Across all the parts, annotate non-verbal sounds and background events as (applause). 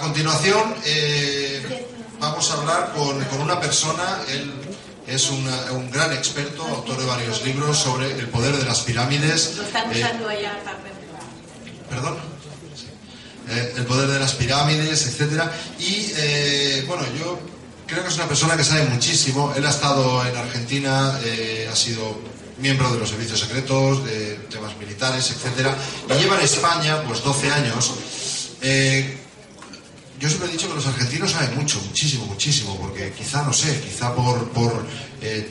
continuación, eh, vamos a hablar con, con una persona, él es una- un gran experto, autor de varios libros sobre el poder de las pirámides. Lo están Eh, usando allá perdón. Sí. Eh, el poder de las pirámides, etcétera. Y bueno, yo creo que es una persona que sabe muchísimo. Él ha estado en Argentina, ha sido miembro de los servicios secretos, de temas militares, etcétera. Y lleva en España, pues 12 años. Eh, yo siempre he dicho que los argentinos saben mucho, muchísimo, muchísimo, porque quizá, no sé, quizá por, por eh,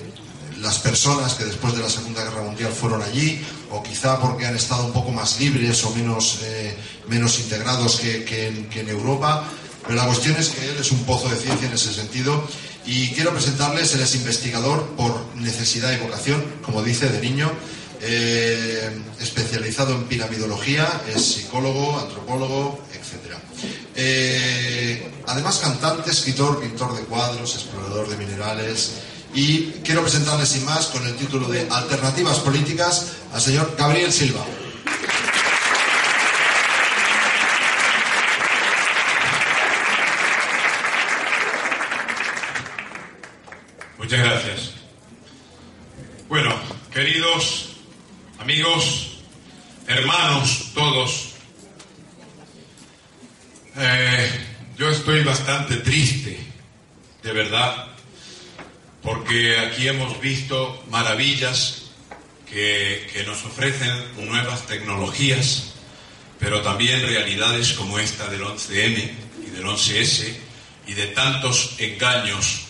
las personas que después de la Segunda Guerra Mundial fueron allí, o quizá porque han estado un poco más libres o menos, eh, menos integrados que, que en, Europa. Pero la cuestión es que él es un pozo de ciencia en ese sentido. Y quiero presentarles, él es investigador por necesidad y vocación, como dice, de niño, eh, especializado en piramidología, es psicólogo, antropólogo, etc. Eh, además, cantante, escritor, pintor de cuadros, explorador de minerales. Y quiero presentarles sin más, con el título de Alternativas Políticas, al señor Gabriel Silva. Muchas gracias. Bueno, queridos amigos, hermanos todos, eh, yo estoy bastante triste, de verdad, porque aquí hemos visto maravillas que, que nos ofrecen nuevas tecnologías, pero también realidades como esta del 11M y del 11S y de tantos engaños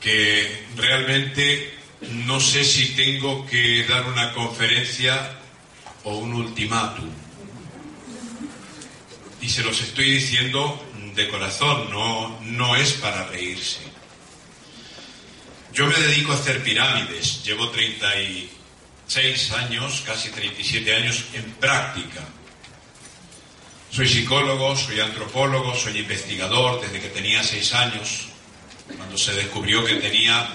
que realmente no sé si tengo que dar una conferencia o un ultimátum. Y se los estoy diciendo de corazón, no, no es para reírse. Yo me dedico a hacer pirámides, llevo 36 años, casi 37 años en práctica. Soy psicólogo, soy antropólogo, soy investigador desde que tenía 6 años cuando se descubrió que tenía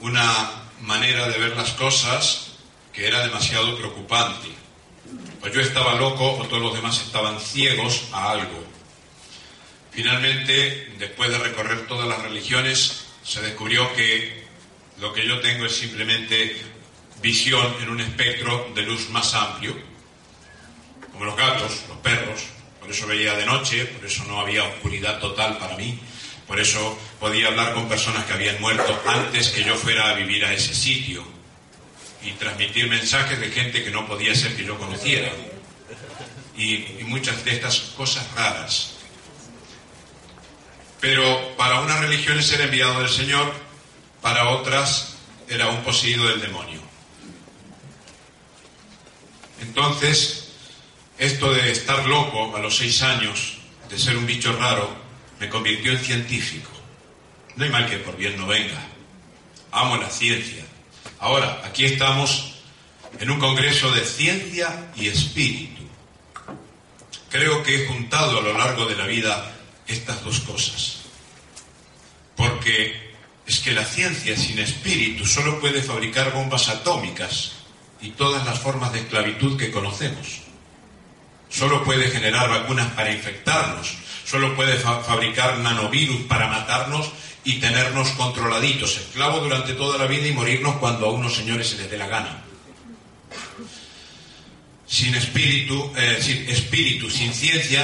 una manera de ver las cosas que era demasiado preocupante. Pues yo estaba loco o todos los demás estaban ciegos a algo. Finalmente, después de recorrer todas las religiones, se descubrió que lo que yo tengo es simplemente visión en un espectro de luz más amplio, como los gatos, los perros, por eso veía de noche, por eso no había oscuridad total para mí, por eso podía hablar con personas que habían muerto antes que yo fuera a vivir a ese sitio y transmitir mensajes de gente que no podía ser que yo conociera. Y, y muchas de estas cosas raras. Pero para unas religiones era enviado del Señor, para otras era un poseído del demonio. Entonces, esto de estar loco a los seis años, de ser un bicho raro, me convirtió en científico. No hay mal que por bien no venga. Amo la ciencia. Ahora, aquí estamos en un congreso de ciencia y espíritu. Creo que he juntado a lo largo de la vida estas dos cosas. Porque es que la ciencia sin espíritu solo puede fabricar bombas atómicas y todas las formas de esclavitud que conocemos. Solo puede generar vacunas para infectarnos, solo puede fa- fabricar nanovirus para matarnos y tenernos controladitos, esclavos durante toda la vida y morirnos cuando a unos señores se les dé la gana. sin espíritu, eh, sin espíritu, sin ciencia,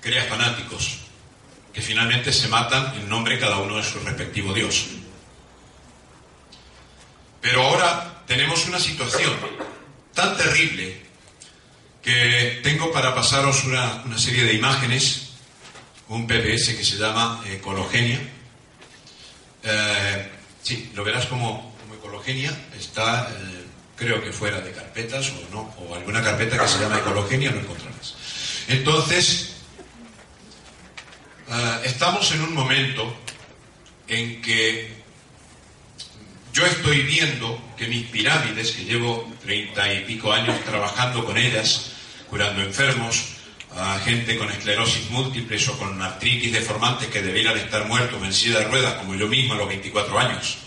crea fanáticos, que finalmente se matan en nombre cada uno de su respectivo Dios. Pero ahora tenemos una situación tan terrible que tengo para pasaros una, una serie de imágenes, un PPS que se llama Ecologenia. Eh, sí, lo verás como, como Ecologenia, está, eh, creo que fuera de carpetas o no, o alguna carpeta que se llama Ecologenia, lo encontrarás. Entonces, eh, estamos en un momento en que yo estoy viendo que mis pirámides, que llevo treinta y pico años trabajando con ellas, curando enfermos, a gente con esclerosis múltiples o con artritis deformantes que debieran estar muertos en silla de ruedas, como yo mismo a los 24 años.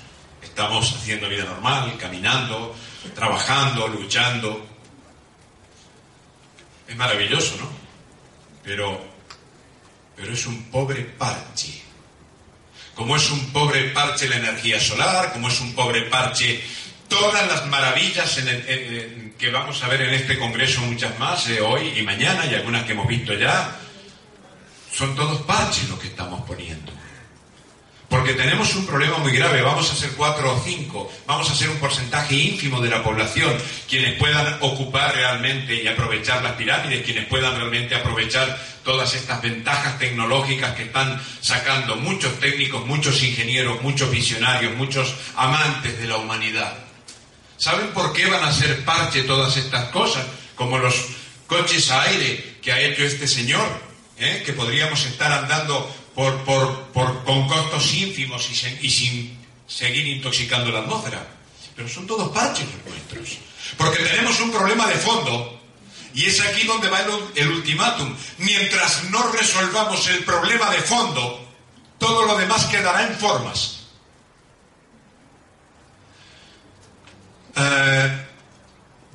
Estamos haciendo vida normal, caminando, trabajando, luchando. Es maravilloso, ¿no? Pero, pero es un pobre parche como es un pobre parche la energía solar, como es un pobre parche todas las maravillas en el, que vamos a ver en este Congreso, muchas más, eh, hoy y mañana, y algunas que hemos visto ya, son todos parches los que estamos poniendo. Porque tenemos un problema muy grave, vamos a ser cuatro o cinco, vamos a ser un porcentaje ínfimo de la población quienes puedan ocupar realmente y aprovechar las pirámides, quienes puedan realmente aprovechar todas estas ventajas tecnológicas que están sacando muchos técnicos, muchos ingenieros, muchos visionarios, muchos amantes de la humanidad. ¿Saben por qué van a ser parche todas estas cosas? Como los coches a aire que ha hecho este señor, ¿eh? que podríamos estar andando por, con costos ínfimos y, y, sin seguir intoxicando la atmósfera. Pero son todos parches los nuestros. Porque tenemos un problema de fondo. Y es aquí donde va el ultimátum. Mientras no resolvamos el problema de fondo, todo lo demás quedará en formas. Uh,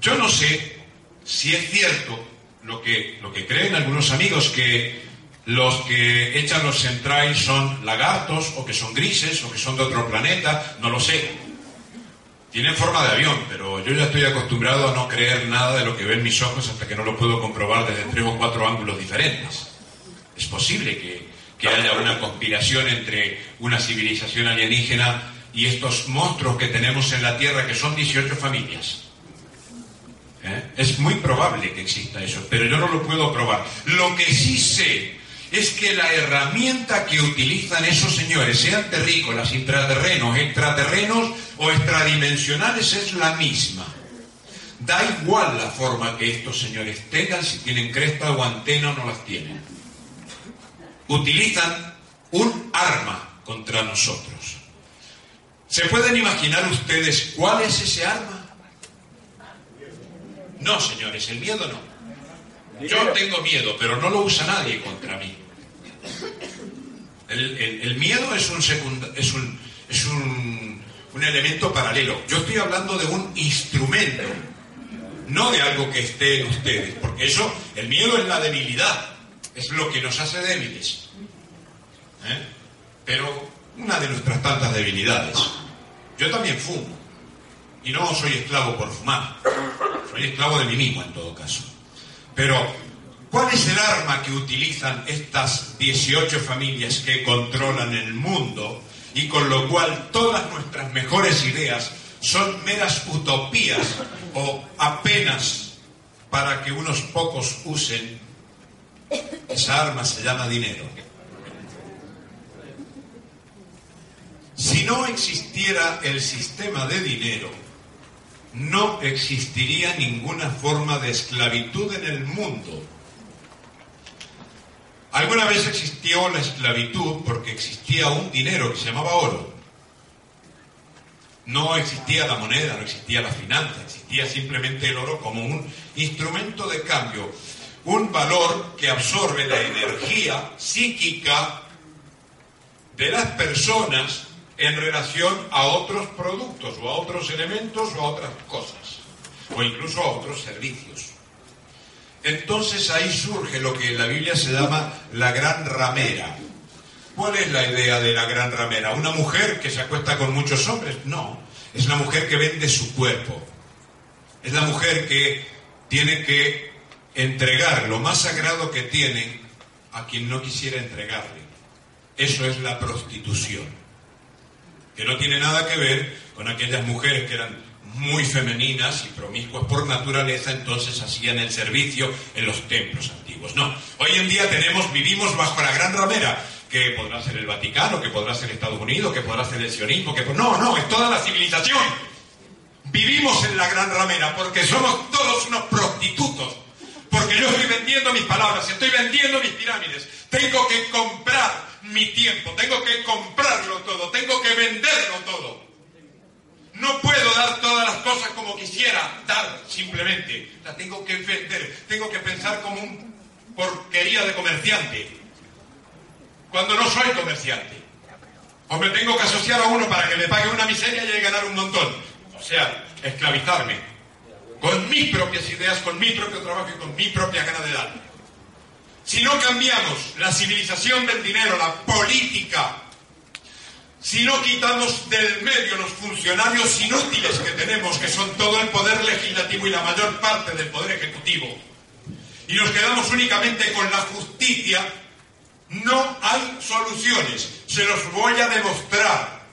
yo no sé si es cierto lo que, lo que creen algunos amigos que los que echan los centrais son lagartos o que son grises o que son de otro planeta, no lo sé. Tienen forma de avión, pero yo ya estoy acostumbrado a no creer nada de lo que ven mis ojos hasta que no lo puedo comprobar desde tres o cuatro ángulos diferentes. Es posible que, que haya una conspiración entre una civilización alienígena y estos monstruos que tenemos en la Tierra, que son 18 familias. ¿Eh? Es muy probable que exista eso, pero yo no lo puedo probar. Lo que sí sé es que la herramienta que utilizan esos señores, sean terrícolas, intraterrenos, extraterrenos o extradimensionales, es la misma. Da igual la forma que estos señores tengan, si tienen cresta o antena o no las tienen. Utilizan un arma contra nosotros. ¿Se pueden imaginar ustedes cuál es ese arma? No, señores, el miedo no. Yo tengo miedo, pero no lo usa nadie contra mí. El, miedo es un, secund es, un, es un, un elemento paralelo. Yo estoy hablando de un instrumento, no de algo que esté en ustedes, porque eso, el miedo es la debilidad, es lo que nos hace débiles. ¿Eh? Pero una de nuestras tantas debilidades. Yo también fumo. Y no soy esclavo por fumar. Soy esclavo de mí mismo en todo caso. Pero, ¿cuál es el arma que utilizan estas 18 familias que controlan el mundo y con lo cual todas nuestras mejores ideas son meras utopías o apenas para que unos pocos usen? Esa arma se llama dinero. Si no existiera el sistema de dinero, no existiría ninguna forma de esclavitud en el mundo. Alguna vez existió la esclavitud porque existía un dinero que se llamaba oro. No existía la moneda, no existía la finanza, existía simplemente el oro como un instrumento de cambio, un valor que absorbe la energía psíquica de las personas en relación a otros productos o a otros elementos o a otras cosas o incluso a otros servicios. Entonces ahí surge lo que en la Biblia se llama la gran ramera. ¿Cuál es la idea de la gran ramera? ¿Una mujer que se acuesta con muchos hombres? No, es la mujer que vende su cuerpo. Es la mujer que tiene que entregar lo más sagrado que tiene a quien no quisiera entregarle. Eso es la prostitución, que no tiene nada que ver con aquellas mujeres que eran muy femeninas y promiscuas por naturaleza, entonces hacían el servicio en los templos antiguos. No, hoy en día tenemos, vivimos bajo la gran ramera, que podrá ser el Vaticano, que podrá ser Estados Unidos, que podrá ser el sionismo, que no, no, es toda la civilización. Vivimos en la gran ramera porque somos todos unos prostitutos. Porque yo estoy vendiendo mis palabras, estoy vendiendo mis pirámides. Tengo que comprar mi tiempo, tengo que comprarlo todo, tengo que venderlo todo. No puedo dar todas las cosas como quisiera dar simplemente. La tengo que vender, tengo que pensar como un porquería de comerciante. Cuando no soy comerciante. O me tengo que asociar a uno para que me pague una miseria y ganar un montón. O sea, esclavizarme. Con mis propias ideas, con mi propio trabajo y con mi propia gana de dar. Si no cambiamos la civilización del dinero, la política, si no quitamos del medio los funcionarios inútiles que tenemos, que son todo el poder legislativo y la mayor parte del poder ejecutivo, y nos quedamos únicamente con la justicia, no hay soluciones. Se los voy a demostrar.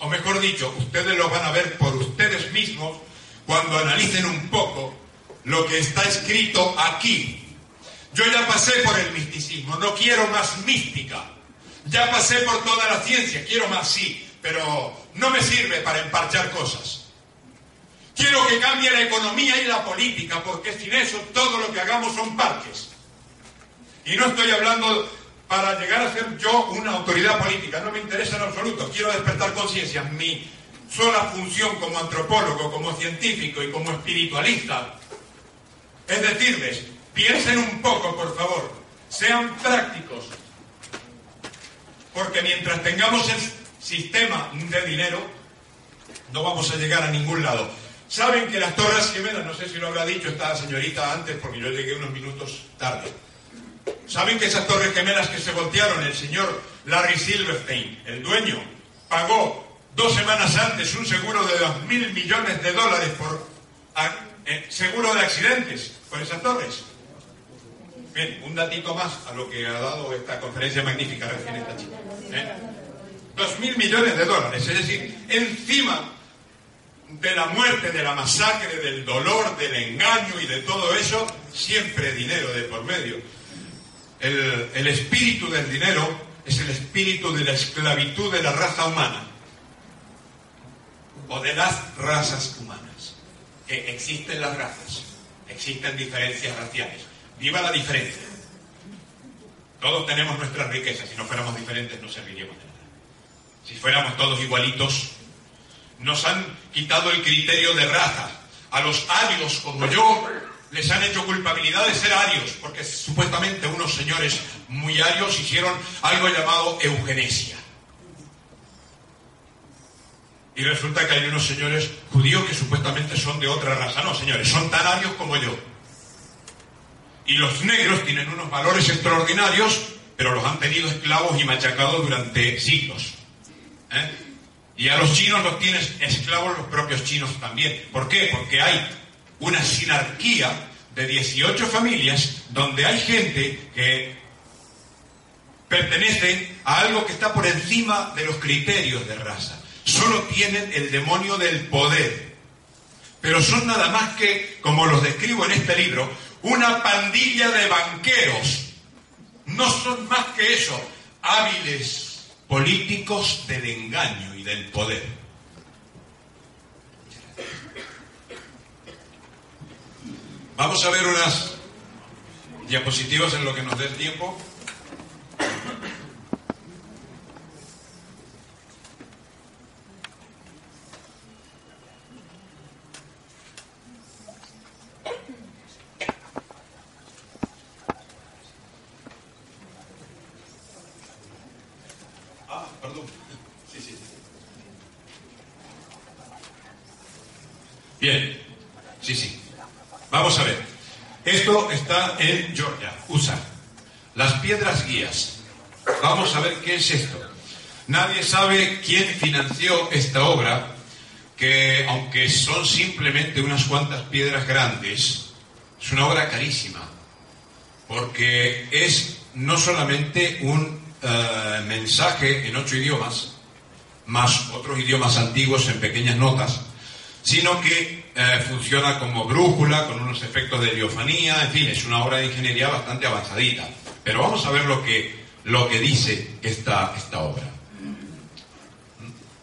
O mejor dicho, ustedes lo van a ver por ustedes mismos cuando analicen un poco lo que está escrito aquí. Yo ya pasé por el misticismo, no quiero más mística. Ya pasé por toda la ciencia, quiero más sí, pero no me sirve para emparchar cosas. Quiero que cambie la economía y la política, porque sin eso todo lo que hagamos son parques. Y no estoy hablando para llegar a ser yo una autoridad política, no me interesa en absoluto, quiero despertar conciencia. Mi sola función como antropólogo, como científico y como espiritualista es decirles, piensen un poco, por favor, sean prácticos, porque mientras tengamos el sistema de dinero, no vamos a llegar a ningún lado. Saben que las Torres Gemelas, no sé si lo habrá dicho esta señorita antes, porque yo llegué unos minutos tarde. Saben que esas Torres Gemelas que se voltearon, el señor Larry Silverstein, el dueño, pagó dos semanas antes un seguro de dos mil millones de dólares por a- eh, seguro de accidentes por esas torres. Bien, un datito más a lo que ha dado esta conferencia magnífica recién esta chica. ¿eh? Dos mil millones de dólares, es decir, encima de la muerte, de la masacre, del dolor, del engaño y de todo eso, siempre dinero de por medio. El, el espíritu del dinero es el espíritu de la esclavitud de la raza humana o de las razas humanas. Que existen las razas, existen diferencias raciales. Viva la diferencia. Todos tenemos nuestras riquezas. Si no fuéramos diferentes, no serviríamos de nada. Si fuéramos todos igualitos, nos han quitado el criterio de raza. A los arios como yo les han hecho culpabilidad de ser arios, porque supuestamente unos señores muy arios hicieron algo llamado eugenesia. Y resulta que hay unos señores judíos que supuestamente son de otra raza. No, señores, son tan arios como yo. Y los negros tienen unos valores extraordinarios, pero los han tenido esclavos y machacados durante siglos. ¿Eh? Y a los chinos los tienen esclavos los propios chinos también. ¿Por qué? Porque hay una sinarquía de 18 familias donde hay gente que pertenece a algo que está por encima de los criterios de raza. Solo tienen el demonio del poder. Pero son nada más que, como los describo en este libro, una pandilla de banqueros. No son más que eso, hábiles políticos del engaño y del poder. Vamos a ver unas diapositivas en lo que nos dé el tiempo. Ah, perdón. Sí, sí. Bien. Sí, sí. Vamos a ver. Esto en Georgia, USA. Las piedras guías. Vamos a ver qué es esto. Nadie sabe quién financió esta obra, que aunque son simplemente unas cuantas piedras grandes, Es una obra carísima, porque es no solamente un eh, mensaje en ocho idiomas, más otros idiomas antiguos en pequeñas notas, sino que eh, funciona como brújula, con unos efectos de heliofanía, en fin, es una obra de ingeniería bastante avanzadita. Pero vamos a ver lo que, lo que dice esta, esta obra.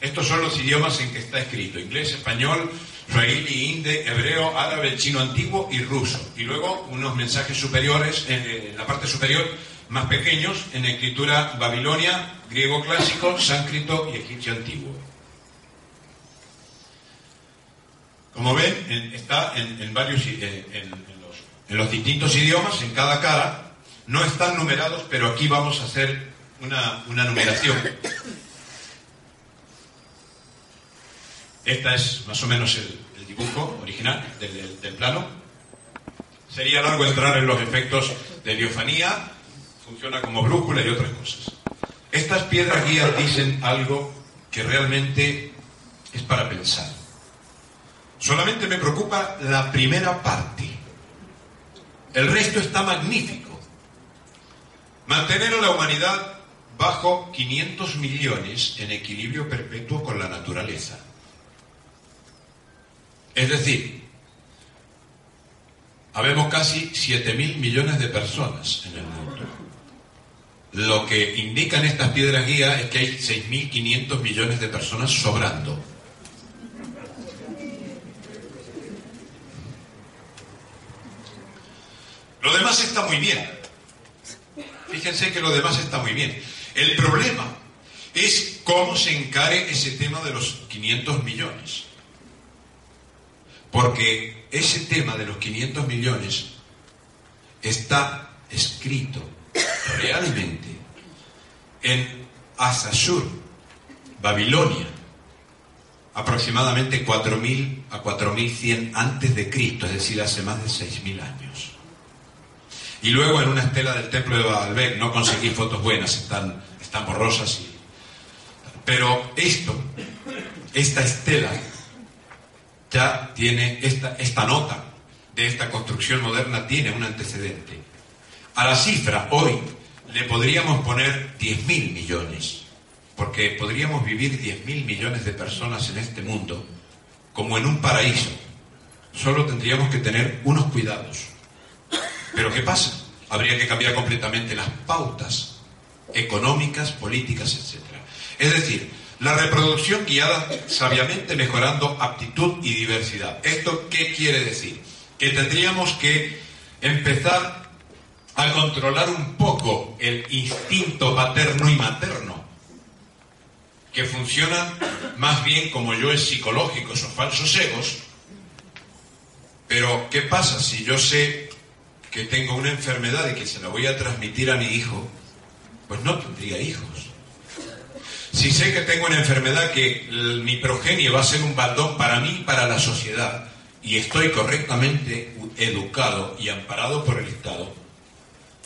Estos son los idiomas en que está escrito, inglés, español, swahili, hindi, hebreo, árabe, chino antiguo y ruso. Y luego unos mensajes superiores, en la parte superior, más pequeños, en escritura babilonia, griego clásico, sánscrito y egipcio antiguo. Como ven, está en, varios, en, los, en los distintos idiomas, en cada cara, no están numerados, pero aquí vamos a hacer una, numeración. Esta es más o menos el, dibujo original del, plano. Sería largo entrar en los efectos de heliofanía, funciona como brújula y otras cosas. Estas piedras guías dicen algo que realmente es para pensar. Solamente me preocupa la primera parte. El resto está magnífico. Mantener a la humanidad bajo 500 millones en equilibrio perpetuo con la naturaleza. Es decir, habemos casi 7.000 millones de personas en el mundo. Lo que indican estas piedras guías es que hay 6.500 millones de personas sobrando. Lo demás está muy bien. Fíjense que lo demás está muy bien. El problema es cómo se encare ese tema de los 500 millones. Porque ese tema de los 500 millones está escrito realmente en Asashur, Babilonia, aproximadamente 4.000 a 4.100 antes de Cristo, es decir, hace más de 6.000 años. Y luego en una estela del templo de Baalbek no conseguí fotos buenas, están, están borrosas. Y... Pero esto, esta estela, ya tiene esta, esta nota de esta construcción moderna, tiene un antecedente. A la cifra hoy le podríamos poner 10.000 millones, porque podríamos vivir 10.000 millones de personas en este mundo como en un paraíso. Solo tendríamos que tener unos cuidados pero ¿qué pasa? Habría que cambiar completamente las pautas económicas, políticas, etc. Es decir, la reproducción guiada sabiamente mejorando aptitud y diversidad. ¿Esto qué quiere decir? Que tendríamos que empezar a controlar un poco el instinto paterno y materno, que funcionan más bien como yo es psicológicos o falsos egos. Pero, ¿qué pasa si yo sé que tengo una enfermedad y que se la voy a transmitir a mi hijo, pues no tendría hijos. Si sé que tengo una enfermedad que mi progenie va a ser un baldón para mí y para la sociedad, y estoy correctamente educado y amparado por el Estado,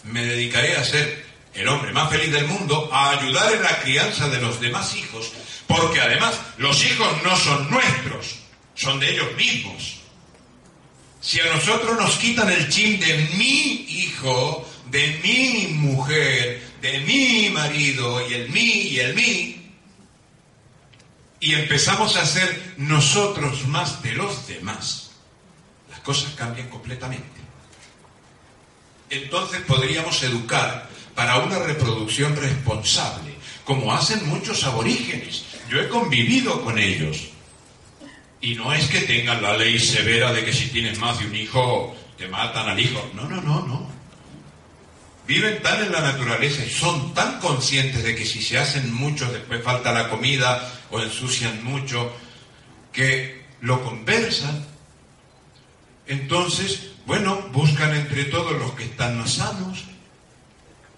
me dedicaré a ser el hombre más feliz del mundo, a ayudar en la crianza de los demás hijos, porque además los hijos no son nuestros, son de ellos mismos. Si a nosotros nos quitan el chin de mi hijo, de mi mujer, de mi marido y el mí y el mí, y empezamos a ser nosotros más de los demás, las cosas cambian completamente. Entonces podríamos educar para una reproducción responsable, como hacen muchos aborígenes. Yo he convivido con ellos. Y no es que tengan la ley severa de que si tienes más de un hijo te matan al hijo. No, no, no, no. Viven tan en la naturaleza y son tan conscientes de que si se hacen muchos después falta la comida o ensucian mucho, que lo conversan. Entonces, bueno, buscan entre todos los que están más sanos.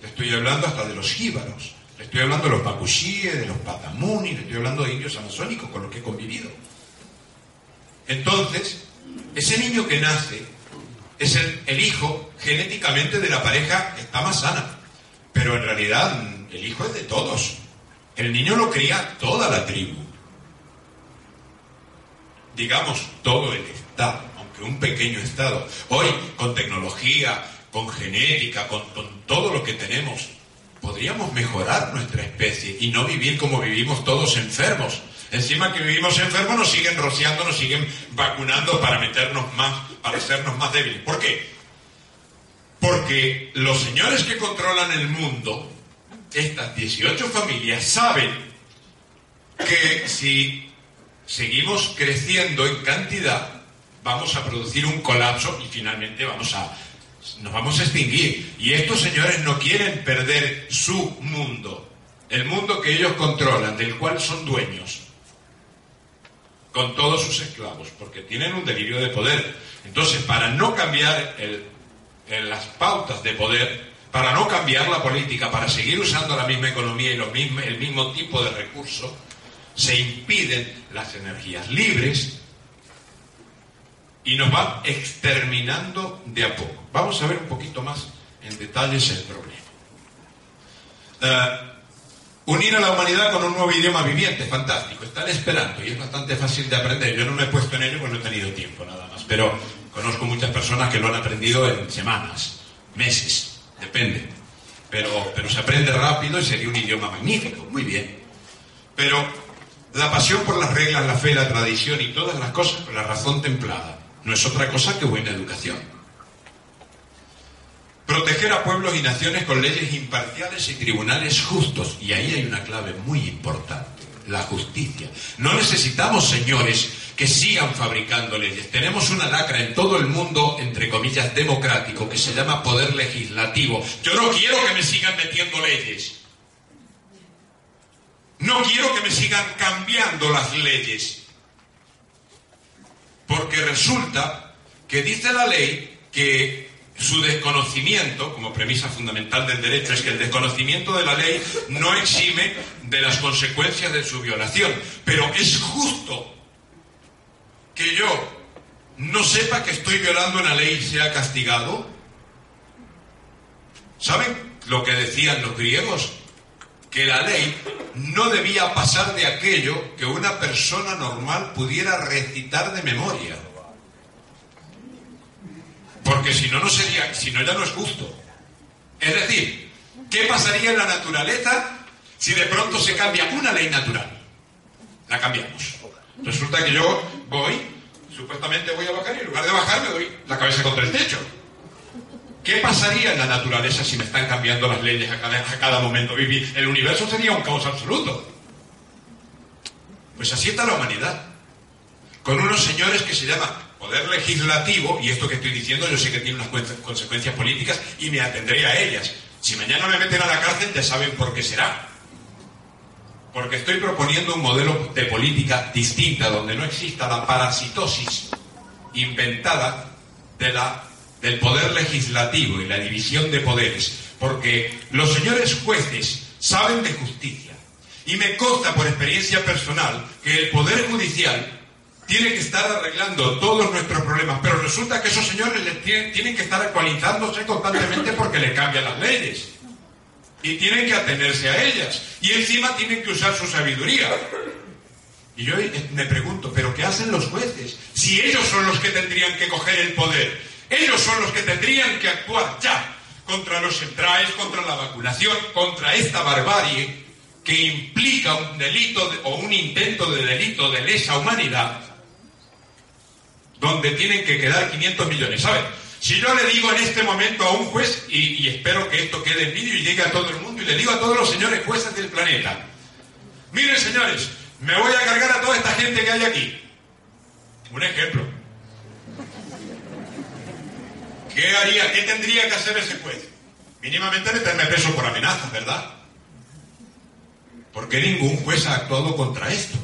Estoy hablando hasta de los jíbaros. Estoy hablando de los macushíes, de los patamuni, le estoy hablando de indios amazónicos con los que he convivido. Entonces, ese niño que nace es el, hijo genéticamente de la pareja que está más sana, pero en realidad el hijo es de todos. El niño lo cría toda la tribu. Digamos, todo el Estado, que un pequeño Estado. Hoy, con tecnología, con genética, con todo lo que tenemos, podríamos mejorar nuestra especie y no vivir como vivimos todos enfermos. Encima que vivimos enfermos nos siguen rociando, nos siguen vacunando para meternos más, para hacernos más débiles. ¿Por qué? Porque los señores que controlan el mundo, estas 18 familias, saben que si seguimos creciendo en cantidad, vamos a producir un colapso y finalmente vamos a, nos vamos a extinguir. Y estos señores no quieren perder su mundo, el mundo que ellos controlan, del cual son dueños, con todos sus esclavos, porque tienen un delirio de poder. Entonces, para no cambiar las pautas de poder, para no cambiar la política, para seguir usando la misma economía y el mismo tipo de recursos, se impiden las energías libres y nos van exterminando de a poco. Vamos a ver un poquito más en detalles el problema. Eh, unir a la humanidad con un nuevo idioma viviente, fantástico. Están esperando y es bastante fácil de aprender. Yo no me he puesto en ello porque no he tenido tiempo nada más, pero conozco muchas personas que lo han aprendido en semanas, meses, depende. Pero, pero se aprende rápido y sería un idioma magnífico, muy bien. Pero la pasión por las reglas, la fe, la tradición y todas las cosas la razón templada no es otra cosa que buena educación. Proteger a pueblos y naciones con leyes imparciales y tribunales justos. Y ahí hay una clave muy importante, la justicia. No necesitamos señores que sigan fabricando leyes. Tenemos una lacra en todo el mundo, entre comillas, democrático, que se llama poder legislativo. Yo no quiero que me sigan metiendo leyes. No quiero que me sigan cambiando las leyes. Porque resulta que dice la ley que su desconocimiento, como premisa fundamental del derecho, es que el desconocimiento de la ley no exime de las consecuencias de su violación. Pero es justo que yo no sepa que estoy violando una ley y sea castigado. ¿Saben lo que decían los griegos? Que la ley no debía pasar de aquello que una persona normal pudiera recitar de memoria. Porque si no, no sería, si no, ya no es justo. Es decir, ¿qué pasaría en la naturaleza si de pronto se cambia una ley natural? La cambiamos. Resulta que yo voy, supuestamente voy a bajar y en lugar de bajar me doy la cabeza contra el techo. ¿Qué pasaría en la naturaleza si me están cambiando las leyes a cada, a cada momento? El universo sería un caos absoluto. Pues así está la humanidad. Con unos señores que se llama poder legislativo, y esto que estoy diciendo yo sé que tiene unas cuen- consecuencias políticas y me atendré a ellas. Si mañana me meten a la cárcel ya saben por qué será. Porque estoy proponiendo un modelo de política distinta donde no exista la parasitosis inventada de la, del poder legislativo y la división de poderes. Porque los señores jueces saben de justicia. Y me consta por experiencia personal que el poder judicial tiene que estar arreglando todos nuestros problemas, pero resulta que esos señores les tienen, que estar actualizándose constantemente porque le cambian las leyes. Y tienen que atenerse a ellas. Y encima tienen que usar su sabiduría. Y yo eh, me pregunto, ¿pero qué hacen los jueces? Si ellos son los que tendrían que coger el poder, ellos son los que tendrían que actuar ya contra los centrales, contra la vacunación, contra esta barbarie que implica un delito de- o un intento de delito de lesa humanidad, donde tienen que quedar 500 millones. ¿Saben? Si yo le digo en este momento a un juez, y, espero que esto quede en vídeo y llegue a todo el mundo, y le digo a todos los señores jueces del planeta, miren señores, me voy a cargar a toda esta gente que hay aquí. Un ejemplo. ¿Qué haría, qué tendría que hacer ese juez? Mínimamente meterme preso por amenazas, ¿verdad? ¿Por qué ningún juez ha actuado contra esto?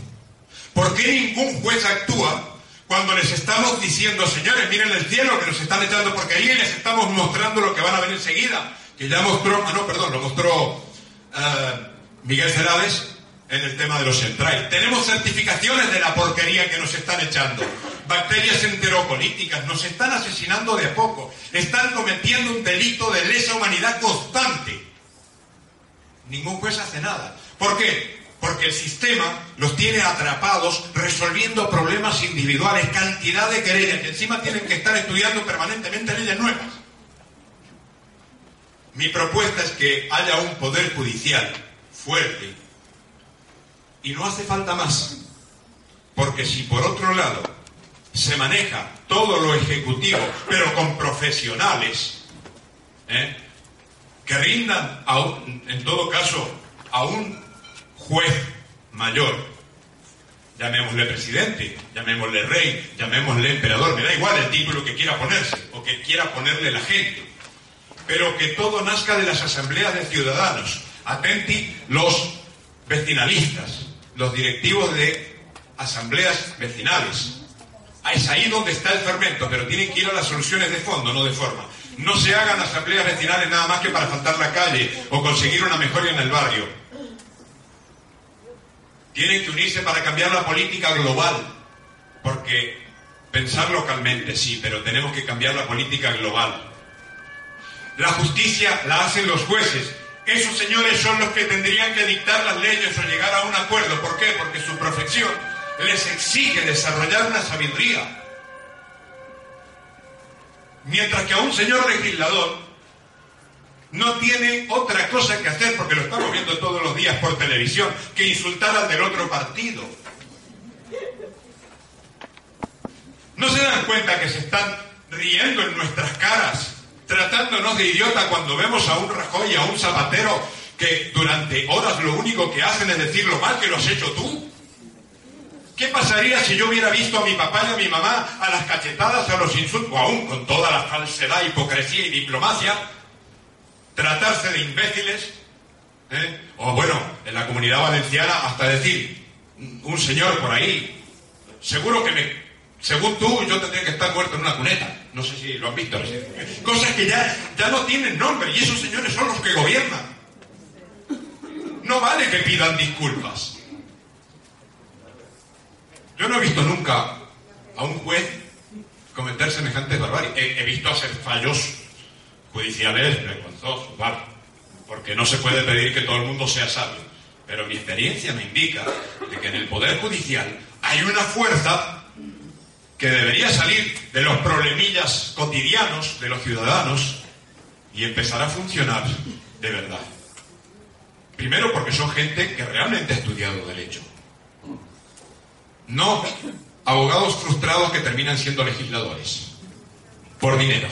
¿Por qué ningún juez actúa cuando les estamos diciendo, señores, miren el cielo que nos están echando porque ahí les estamos mostrando lo que van a ver enseguida? Que ya mostró, ah, no, perdón, lo mostró eh, Miguel Cerades en el tema de los centrales. Tenemos certificaciones de la porquería que nos están echando. Bacterias enterocolíticas, nos están asesinando de a poco. Están cometiendo un delito de lesa humanidad constante. Ningún juez hace nada. ¿Por qué? Porque el sistema los tiene atrapados resolviendo problemas individuales, cantidad de querellas, y encima tienen que estar estudiando permanentemente leyes nuevas. Mi propuesta es que haya un poder judicial fuerte y no hace falta más. Porque si por otro lado se maneja todo lo ejecutivo, pero con profesionales, ¿eh? que rindan, a un- en todo caso, a un juez mayor, llamémosle presidente, llamémosle rey, llamémosle emperador, me da igual el título que quiera ponerse o que quiera ponerle la gente, pero que todo nazca de las asambleas de ciudadanos. Atenti los vecinalistas, los directivos de asambleas vecinales. Ah, Es ahí donde está el fermento, pero tienen que ir a las soluciones de fondo, no de forma. No se hagan asambleas vecinales nada más que para faltar la calle o conseguir una mejoría en el barrio. Tienen que unirse para cambiar la política global, porque pensar localmente sí, pero tenemos que cambiar la política global. La justicia la hacen los jueces. Esos señores son los que tendrían que dictar las leyes o llegar a un acuerdo. ¿Por qué? Porque su profesión les exige desarrollar una sabiduría. Mientras que a un señor legislador no tiene otra cosa que hacer, porque lo estamos viendo todos los días por televisión, que insultar al del otro partido. ¿No se dan cuenta que se están riendo en nuestras caras, tratándonos de idiota cuando vemos a un Rajoy a un Zapatero que durante horas lo único que hacen es decir lo mal que lo has hecho tú? ¿Qué pasaría si yo hubiera visto a mi papá y a mi mamá a las cachetadas, a los insultos, aún con toda la falsedad, hipocresía y diplomacia, tratarse de imbéciles? ¿eh? O bueno, en la comunidad valenciana hasta decir, un señor por ahí, seguro que me, según tú, yo tendría que estar muerto en una cuneta. No sé si lo han visto. Cosas que ya, ya no tienen nombre y esos señores son los que gobiernan. No vale que pidan disculpas. Yo no he visto nunca a un juez cometer semejantes barbaries. He, he visto hacer fallos judiciales vergonzosos, ¿vale? Porque no se puede pedir que todo el mundo sea sabio. Pero mi experiencia me indica de que en el Poder Judicial hay una fuerza que debería salir de los problemillas cotidianos de los ciudadanos y empezar a funcionar de verdad. Primero porque son gente que realmente ha estudiado derecho. No abogados frustrados que terminan siendo legisladores. Por dinero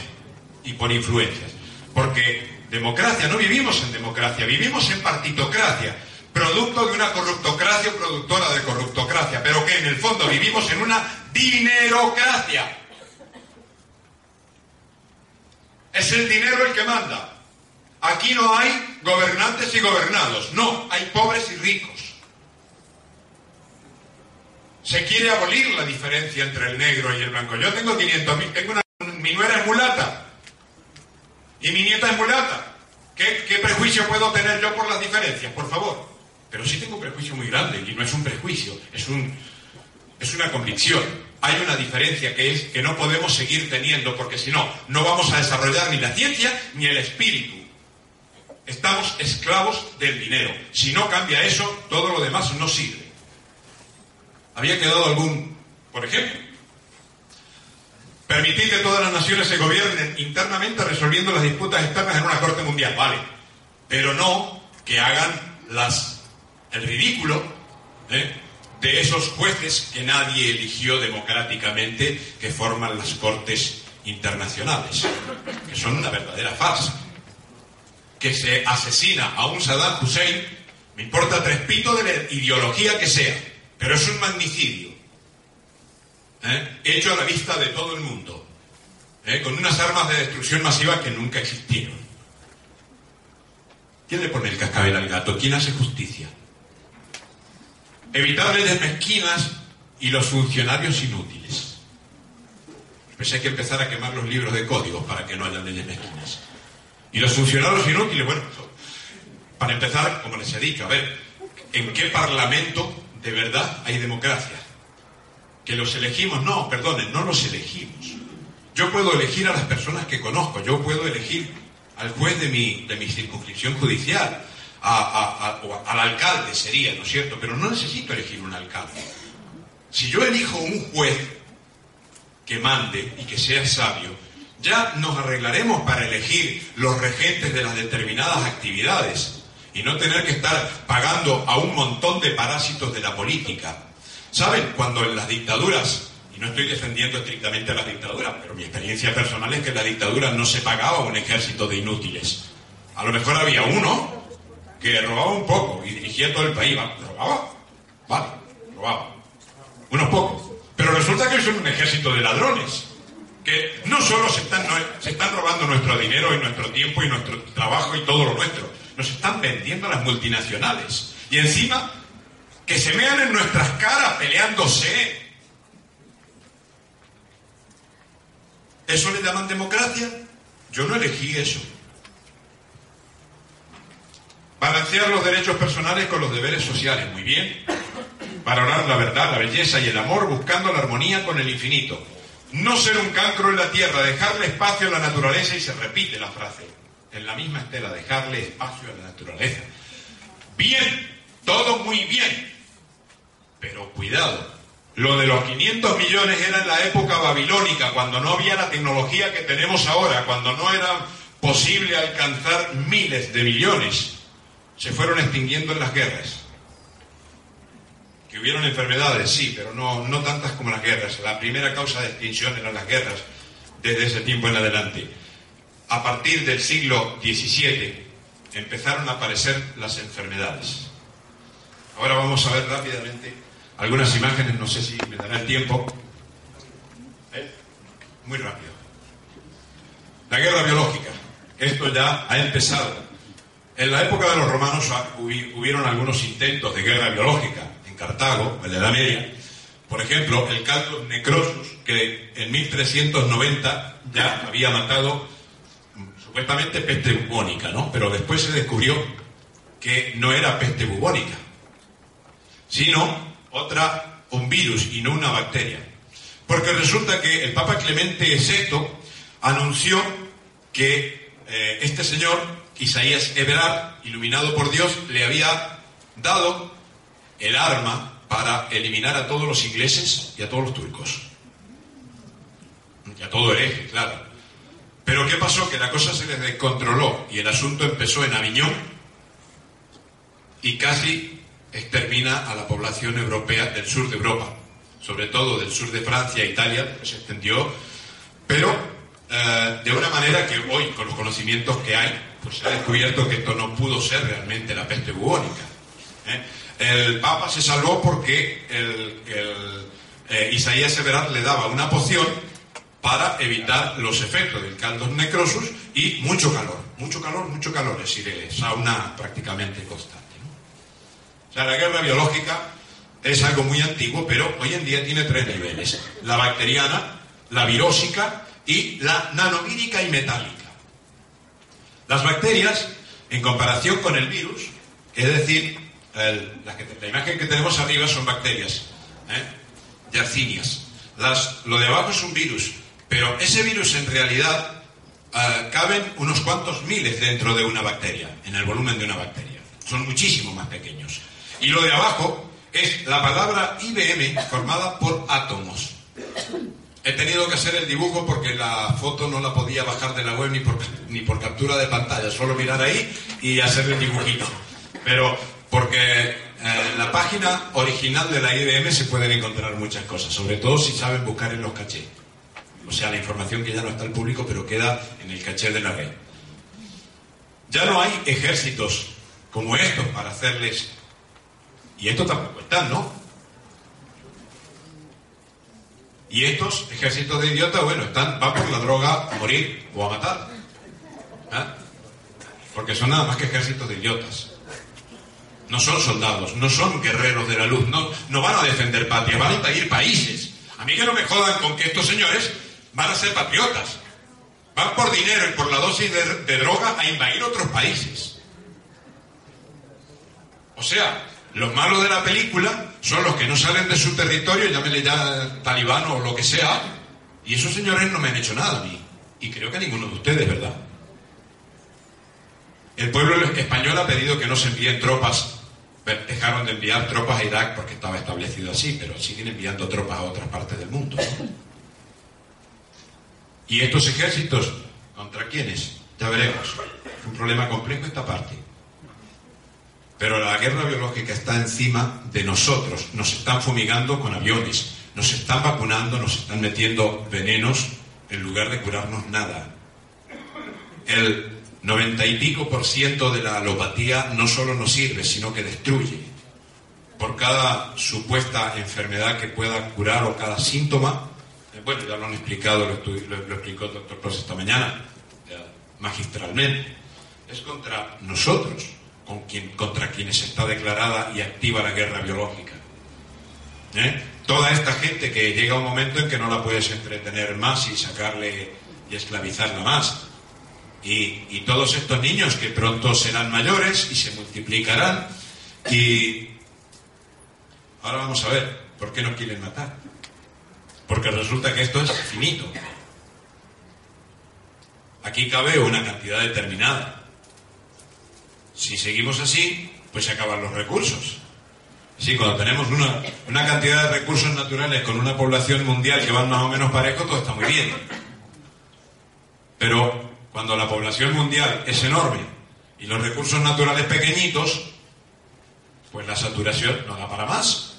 y por influencias. Porque democracia, no vivimos en democracia, vivimos en partitocracia. Producto de una corruptocracia o productora de corruptocracia. Pero que en el fondo vivimos en una dinerocracia. Es el dinero el que manda. Aquí no hay gobernantes y gobernados. No, hay pobres y ricos. Se quiere abolir la diferencia entre el negro y el blanco. Yo tengo 500 mil, tengo una, mi nuera es mulata y mi nieta es mulata. ¿Qué, ¿Qué prejuicio puedo tener yo por las diferencias? Por favor. Pero sí tengo un prejuicio muy grande y no es un prejuicio, es, un, es una convicción. Hay una diferencia que es que no podemos seguir teniendo porque si no, no vamos a desarrollar ni la ciencia ni el espíritu. Estamos esclavos del dinero. Si no cambia eso, todo lo demás no sirve. ¿Había quedado algún, por ejemplo? Permitir que todas las naciones se gobiernen internamente resolviendo las disputas externas en una corte mundial, vale. Pero no que hagan las, el ridículo ¿eh? de esos jueces que nadie eligió democráticamente que forman las cortes internacionales, que son una verdadera farsa. Que se asesina a un Saddam Hussein, me importa tres pitos de la ideología que sea, pero es un magnicidio. ¿Eh? hecho a la vista de todo el mundo, ¿eh? con unas armas de destrucción masiva que nunca existieron. ¿Quién le pone el cascabel al gato? ¿Quién hace justicia? Evitar leyes mezquinas y los funcionarios inútiles. Pues hay que empezar a quemar los libros de códigos para que no haya leyes mezquinas. Y los funcionarios inútiles, bueno, para empezar, como les he dicho, a ver, ¿en qué parlamento de verdad hay democracia? Que los elegimos, no, perdonen, no los elegimos. Yo puedo elegir a las personas que conozco, yo puedo elegir al juez de mi, de mi circunscripción judicial, a- a- o al alcalde, sería, ¿no es cierto? Pero no necesito elegir un alcalde. Si yo elijo un juez que mande y que sea sabio, ya nos arreglaremos para elegir los regentes de las determinadas actividades y no tener que estar pagando a un montón de parásitos de la política. ¿Saben? Cuando en las dictaduras, y no estoy defendiendo estrictamente a las dictaduras, pero mi experiencia personal es que en la dictadura no se pagaba un ejército de inútiles. A lo mejor había uno que robaba un poco y dirigía todo el país. ¿Robaba? Vale, robaba. Unos pocos. Pero resulta que son un ejército de ladrones. Que no solo se están, no- se están robando nuestro dinero y nuestro tiempo y nuestro trabajo y todo lo nuestro. Nos están vendiendo a las multinacionales. Y encima, que se mean en nuestras caras peleándose. ¿Eso le llaman democracia? Yo no elegí eso. Balancear los derechos personales con los deberes sociales, muy bien. Valorar la verdad, la belleza y el amor buscando la armonía con el infinito. No ser un cancro en la tierra, dejarle espacio a la naturaleza y se repite la frase. En la misma estela, dejarle espacio a la naturaleza. Bien, todo muy bien. Pero cuidado, lo de los 500 millones era en la época babilónica, cuando no había la tecnología que tenemos ahora, cuando no era posible alcanzar miles de millones. Se fueron extinguiendo en las guerras. Que hubieron enfermedades, sí, pero no, no tantas como las guerras. La primera causa de extinción eran las guerras, desde ese tiempo en adelante. A partir del siglo XVII empezaron a aparecer las enfermedades. Ahora vamos a ver rápidamente algunas imágenes, no sé si me dará el tiempo. ¿Eh? Muy rápido. La guerra biológica. Esto ya ha empezado. En la época de los romanos hubi- hubieron algunos intentos de guerra biológica en Cartago, en la Edad Media. Por ejemplo, el Caldo Necrosus, que en 1390 ya había matado supuestamente peste bubónica, ¿no? Pero después se descubrió que no era peste bubónica, sino otra, un virus y no una bacteria. Porque resulta que el Papa Clemente VI anunció que eh, este señor, Isaías Everard, iluminado por Dios, le había dado el arma para eliminar a todos los ingleses y a todos los turcos. Y a todo hereje, claro. Pero ¿qué pasó? Que la cosa se les descontroló y el asunto empezó en Aviñón y casi extermina a la población europea del sur de Europa, sobre todo del sur de Francia, Italia, que se extendió, pero eh, de una manera que hoy, con los conocimientos que hay, pues se ha descubierto que esto no pudo ser realmente la peste bubónica. ¿eh? El Papa se salvó porque el, eh, Isaías Everard le daba una poción para evitar los efectos del caldos necrosus y mucho calor, mucho calor, mucho calor, es decir, sauna prácticamente constante. La guerra biológica es algo muy antiguo, pero hoy en día tiene tres niveles. La bacteriana, la virósica y la nanovírica y metálica. Las bacterias, en comparación con el virus, es decir, la, imagen que tenemos arriba son bacterias, ¿eh? yarcinias. Las- lo de abajo es un virus, pero ese virus en realidad ah, caben unos cuantos miles dentro de una bacteria, en el volumen de una bacteria. Son muchísimo más pequeños. Y lo de abajo es la palabra IBM formada por átomos. He tenido que hacer el dibujo porque la foto no la podía bajar de la web ni por, captura de pantalla, solo mirar ahí y hacer el dibujito. Pero porque eh, en la página original de la IBM se pueden encontrar muchas cosas, sobre todo si saben buscar en los cachés. O sea, la información que ya no está al público, pero queda en el caché de la red. Ya no hay ejércitos como estos para hacerles... Y estos tampoco están, ¿no? Y estos ejércitos de idiotas, bueno, están, van por la droga a morir o a matar. ¿Ah? Porque son nada más que ejércitos de idiotas. No son soldados, no son guerreros de la luz, no, no van a defender patria, van a invadir países. A mí que no me jodan con que estos señores van a ser patriotas. Van por dinero y por la dosis de droga a invadir otros países. O sea, los malos de la película son los que no salen de su territorio, llámenle ya talibano o lo que sea, y esos señores no me han hecho nada a mí. Y creo que a ninguno de ustedes, ¿verdad? El pueblo español ha pedido que no se envíen tropas. Dejaron de enviar tropas a Irak porque estaba establecido así, pero siguen enviando tropas a otras partes del mundo. ¿Y estos ejércitos contra quiénes? Ya veremos. Es un problema complejo esta parte. Pero la guerra biológica está encima de nosotros. Nos están fumigando con aviones, nos están vacunando, nos están metiendo venenos en lugar de curarnos nada. El noventa y pico por ciento de la alopatía no solo nos sirve, sino que destruye. Por cada supuesta enfermedad que pueda curar o cada síntoma, eh, bueno, ya lo han explicado, lo, explicó el doctor Cross esta mañana, magistralmente, es contra nosotros, contra quienes está declarada y activa la guerra biológica. ¿Eh? Toda esta gente que llega un momento en que no la puedes entretener más y sacarle y esclavizarla más. Y, y todos estos niños que pronto serán mayores y se multiplicarán. Y ahora vamos a ver, ¿por qué no quieren matar? Porque resulta que esto es finito. Aquí cabe una cantidad determinada. Si seguimos así, pues se acaban los recursos. Sí, cuando tenemos una, una, cantidad de recursos naturales con una población mundial que van más o menos parejo, todo está muy bien. Pero cuando la población mundial es enorme y los recursos naturales pequeñitos, pues la saturación no da para más.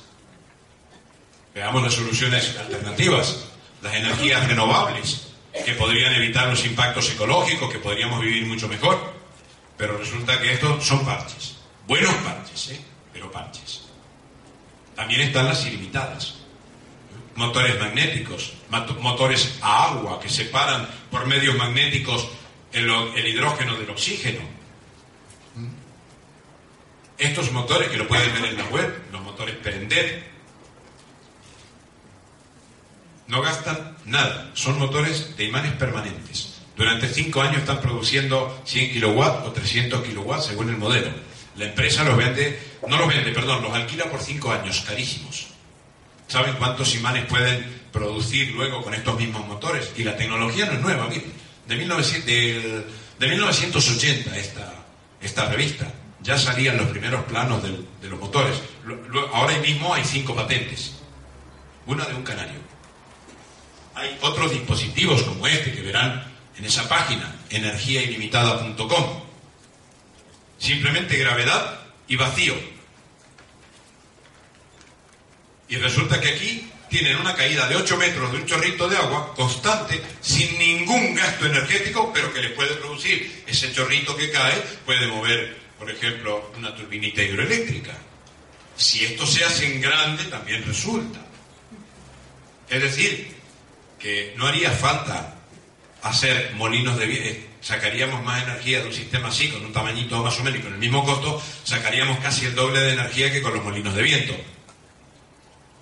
Veamos las soluciones alternativas, las energías renovables, que podrían evitar los impactos ecológicos, que podríamos vivir mucho mejor. Pero resulta que estos son parches. Buenos parches, ¿eh? pero parches. También están las ilimitadas. Motores magnéticos, motores a agua que separan por medios magnéticos el, el hidrógeno del oxígeno. Estos motores, que lo pueden ver en la web, los motores Perender, no gastan nada, son motores de imanes permanentes. Durante cinco años están produciendo 100 kilowatts o 300 kilowatts según el modelo. La empresa los vende, no los vende, perdón, los alquila por cinco años, carísimos. ¿Saben cuántos imanes pueden producir luego con estos mismos motores? Y la tecnología no es nueva, miren. De, 1980 esta, esta revista. Ya salían los primeros planos de los motores. ahora mismo hay cinco patentes. Una de un canario. Hay otros dispositivos como este que verán en esa página, energiailimitada.com. Simplemente gravedad y vacío. Y resulta que aquí tienen una caída de 8 metros de un chorrito de agua constante, sin ningún gasto energético, pero que les puede producir ese chorrito que cae, puede mover, por ejemplo, una turbinita hidroeléctrica. Si esto se hace en grande, también resulta. Es decir, que no haría falta hacer molinos de viento, eh, sacaríamos más energía de un sistema así, con un tamañito más o menos y con el mismo costo, sacaríamos casi el doble de energía que con los molinos de viento.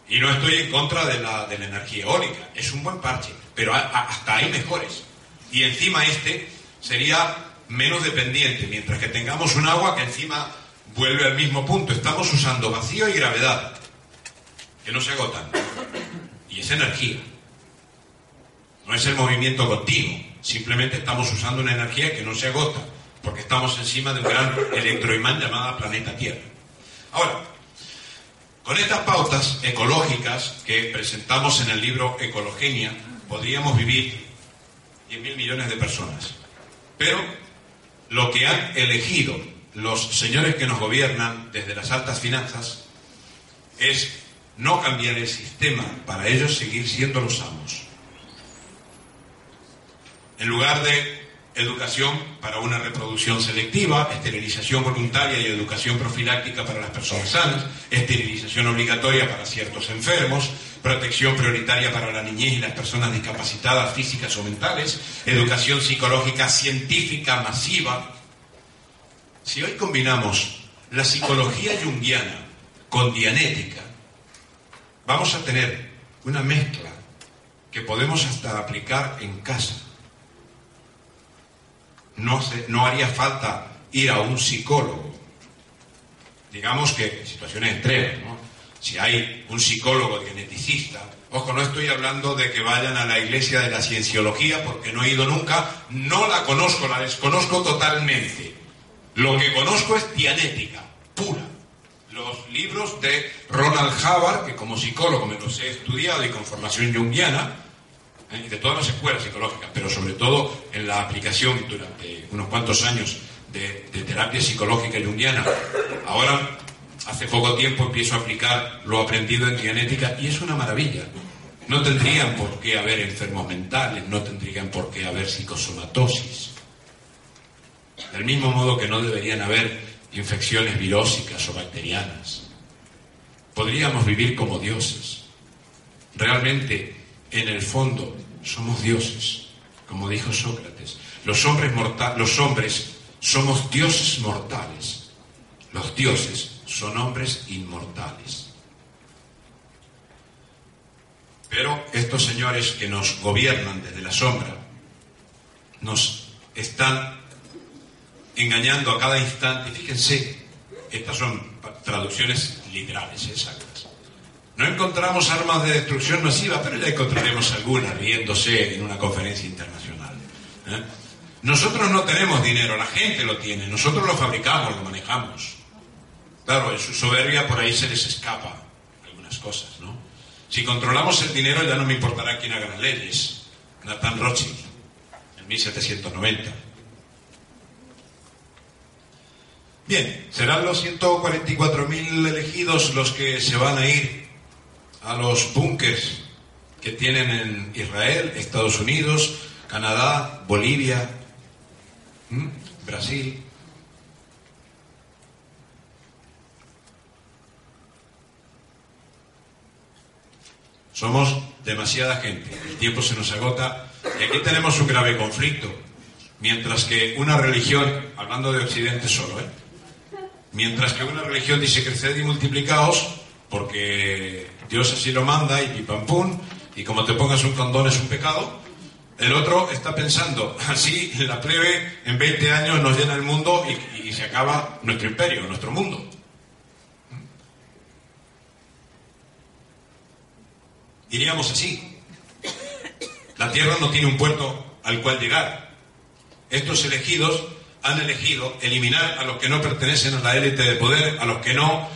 Y no estoy en contra de la, de la energía eólica, es un buen parche, pero hasta hay mejores. Y encima este sería menos dependiente, mientras que tengamos un agua que encima vuelve al mismo punto. Estamos usando vacío y gravedad, que no se agotan. Y es energía. No es el movimiento continuo, simplemente estamos usando una energía que no se agota, porque estamos encima de un gran electroimán llamado planeta Tierra. Ahora, con estas pautas ecológicas que presentamos en el libro Ecologenia, podríamos vivir 10.000 millones de personas. Pero lo que han elegido los señores que nos gobiernan desde las altas finanzas es no cambiar el sistema para ellos seguir siendo los amos en lugar de educación para una reproducción selectiva, esterilización voluntaria y educación profiláctica para las personas sanas, esterilización obligatoria para ciertos enfermos, protección prioritaria para la niñez y las personas discapacitadas físicas o mentales, educación psicológica científica masiva. Si hoy combinamos la psicología junguiana con dianética, vamos a tener una mezcla que podemos hasta aplicar en casa no, no haría falta ir a un psicólogo. Digamos que situaciones extremas, ¿no? Si hay un psicólogo geneticista, ojo, no estoy hablando de que vayan a la iglesia de la cienciología porque no he ido nunca, no la conozco, la desconozco totalmente. Lo que conozco es dianética, pura. Los libros de Ronald Hubbard, que como psicólogo me los he estudiado y con formación junguiana, ¿eh? y de todas las escuelas psicológicas, pero sobre todo en la aplicación durante unos cuantos años de, de terapia psicológica junguiana. Ahora, hace poco tiempo, empiezo a aplicar lo aprendido en genética y es una maravilla. No tendrían por qué haber enfermos mentales, no tendrían por qué haber psicosomatosis. Del mismo modo que no deberían haber infecciones virósicas o bacterianas. Podríamos vivir como dioses. Realmente, en el fondo, somos dioses, como dijo Sócrates. Los hombres, los hombres somos dioses mortales. Los dioses son hombres inmortales. Pero estos señores que nos gobiernan desde la sombra nos están engañando a cada instante. Fíjense, estas son traducciones literales, exactas. No encontramos armas de destrucción masiva, pero ya encontraremos algunas riéndose en una conferencia internacional. ¿eh? Nosotros no tenemos dinero, la gente lo tiene, nosotros lo fabricamos, lo manejamos. Claro, en su soberbia por ahí se les escapa algunas cosas, ¿no? Si controlamos el dinero ya no me importará quién haga las leyes. Nathan Rothschild, en 1790. Bien, serán los 144.000 elegidos los que se van a ir a los búnkers que tienen en Israel, Estados Unidos, Canadá, Bolivia. Brasil. Somos demasiada gente, el tiempo se nos agota y aquí tenemos un grave conflicto. Mientras que una religión, hablando de Occidente solo, ¿eh? mientras que una religión dice creced y multiplicaos, porque Dios así lo manda y pim pum, y como te pongas un condón es un pecado, el otro está pensando, (laughs) así la plebe en 20 años nos llena el mundo y, y se acaba nuestro imperio, nuestro mundo. Iríamos así. La tierra no tiene un puerto al cual llegar. Estos elegidos han elegido eliminar a los que no pertenecen a la élite de poder, a los que no,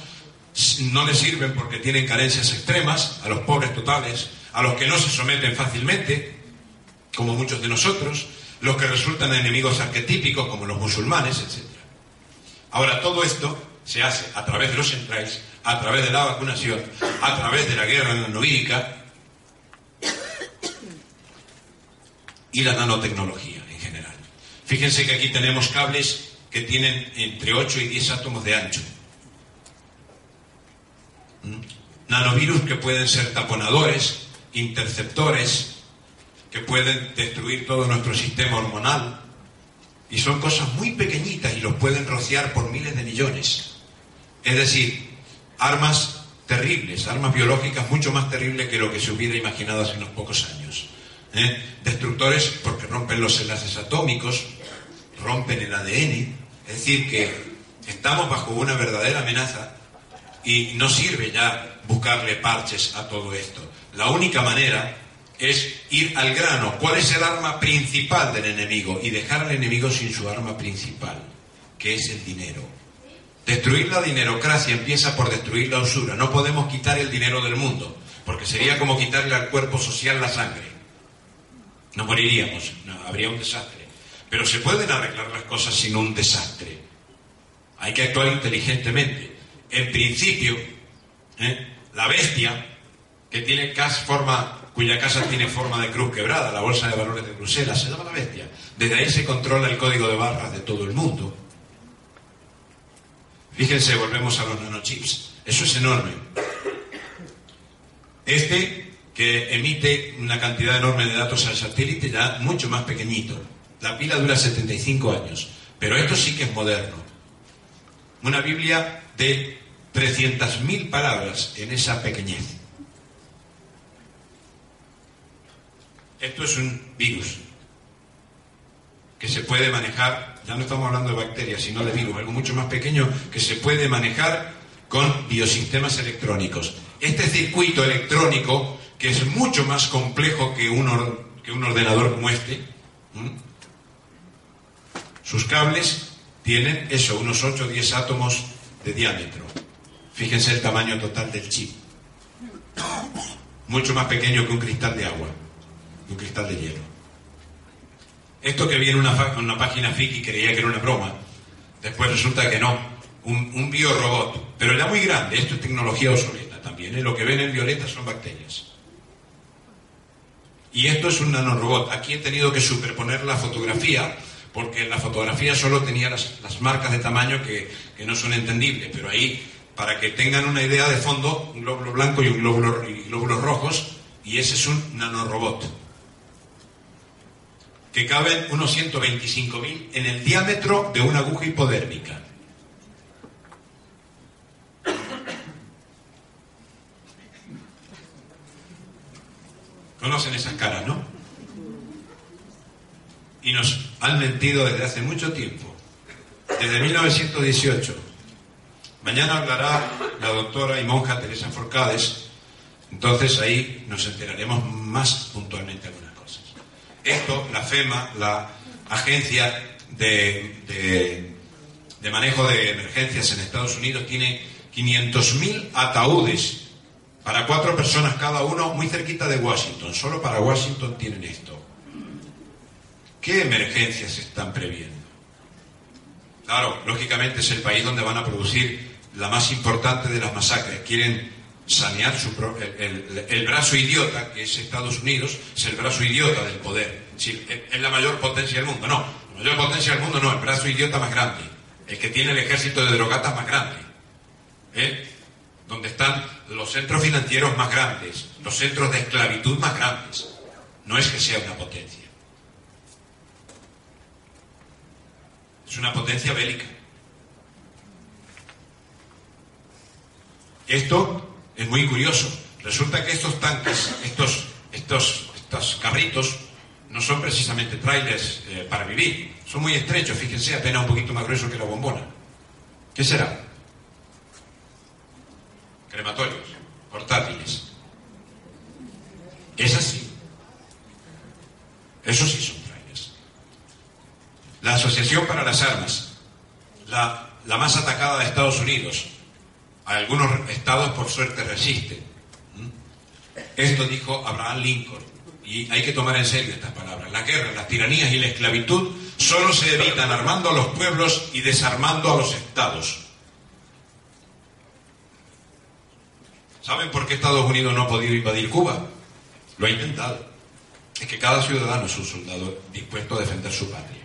no les sirven porque tienen carencias extremas, a los pobres totales, a los que no se someten fácilmente, como muchos de nosotros, los que resultan enemigos arquetípicos, como los musulmanes, etc. Ahora, todo esto se hace a través de los centrais, a través de la vacunación, a través de la guerra nanovírica y la nanotecnología en general. Fíjense que aquí tenemos cables que tienen entre 8 y 10 átomos de ancho. Nanovirus que pueden ser taponadores, interceptores, que pueden destruir todo nuestro sistema hormonal. Y son cosas muy pequeñitas y los pueden rociar por miles de millones. Es decir, armas terribles, armas biológicas mucho más terribles que lo que se hubiera imaginado hace unos pocos años. ¿eh? Destructores porque rompen los enlaces atómicos, rompen el ADN, es decir, que estamos bajo una verdadera amenaza y no sirve ya buscarle parches a todo esto. La única manera es ir al grano. ¿Cuál es el arma principal del enemigo? Y dejar al enemigo sin su arma principal, que es el dinero. Destruir la dinerocracia empieza por destruir la usura. No podemos quitar el dinero del mundo, porque sería como quitarle al cuerpo social la sangre. No moriríamos, no, habría un desastre. Pero se pueden arreglar las cosas sin un desastre. Hay que actuar inteligentemente. En principio, ¿eh? la bestia, que tiene forma, cuya casa tiene forma de cruz quebrada, la bolsa de valores de Bruselas, se llama la bestia. Desde ahí se controla el código de barras de todo el mundo. Fíjense, volvemos a los nanochips. Eso es enorme. Este que emite una cantidad enorme de datos al satélite ya mucho más pequeñito. La pila dura 75 años, pero esto sí que es moderno. Una Biblia de 300.000 palabras en esa pequeñez. Esto es un virus que se puede manejar, ya no estamos hablando de bacterias, sino de virus, algo mucho más pequeño que se puede manejar con biosistemas electrónicos. Este circuito electrónico, que es mucho más complejo que un, ordenador como este, sus cables tienen eso, unos 8 o 10 átomos de diámetro. Fíjense el tamaño total del chip. Mucho más pequeño que un cristal de agua, un cristal de hielo. Esto que viene en una, una página friki creía que era una broma, después resulta que no, un, biorobot, pero era muy grande, esto es tecnología obsoleta también, ¿eh? lo que ven en violeta son bacterias. Y esto es un nanorobot. Aquí he tenido que superponer la fotografía, porque la fotografía solo tenía las, las marcas de tamaño que, que no son entendibles, pero ahí, para que tengan una idea de fondo, un glóbulo blanco y un glóbulo y glóbulos rojos, y ese es un nanorobot. Que caben unos 125.000 en el diámetro de una aguja hipodérmica. Conocen esas caras, ¿no? Y nos han mentido desde hace mucho tiempo, desde 1918. Mañana hablará la doctora y monja Teresa Forcades, entonces ahí nos enteraremos más puntualmente algunas cosas. Esto, la FEMA, la Agencia de, de- de Manejo de Emergencias en Estados Unidos, tiene 500.000 ataúdes para cuatro personas cada uno muy cerquita de Washington. Solo para Washington tienen esto. ¿Qué emergencias están previendo? Claro, lógicamente es el país donde van a producir la más importante de las masacres. Quieren sanear su el, brazo idiota, que es Estados Unidos, es el brazo idiota del poder. Es la mayor potencia del mundo. No, la mayor potencia del mundo no, el brazo idiota más grande. El que tiene el ejército de drogatas más grande. ¿eh? Donde están los centros financieros más grandes, los centros de esclavitud más grandes. No es que sea una potencia. Es una potencia bélica. Esto es muy curioso. Resulta que estos tanques, estos, estos, estos carritos, no son precisamente trailers eh, para vivir. Son muy estrechos, fíjense, apenas un poquito más grueso que la bombona. ¿Qué será? Crematorios, portátiles. Es así. Eso sí son trailers. La Asociación para las Armas, la, la más atacada de Estados Unidos, algunos estados por suerte resisten. ¿Mm? Esto dijo Abraham Lincoln, y hay que tomar en serio estas palabras. La guerra, las tiranías y la esclavitud solo se evitan armando a los pueblos y desarmando a los estados. ¿Saben por qué Estados Unidos no ha podido invadir Cuba? Lo ha intentado. Es que cada ciudadano es un soldado dispuesto a defender su patria.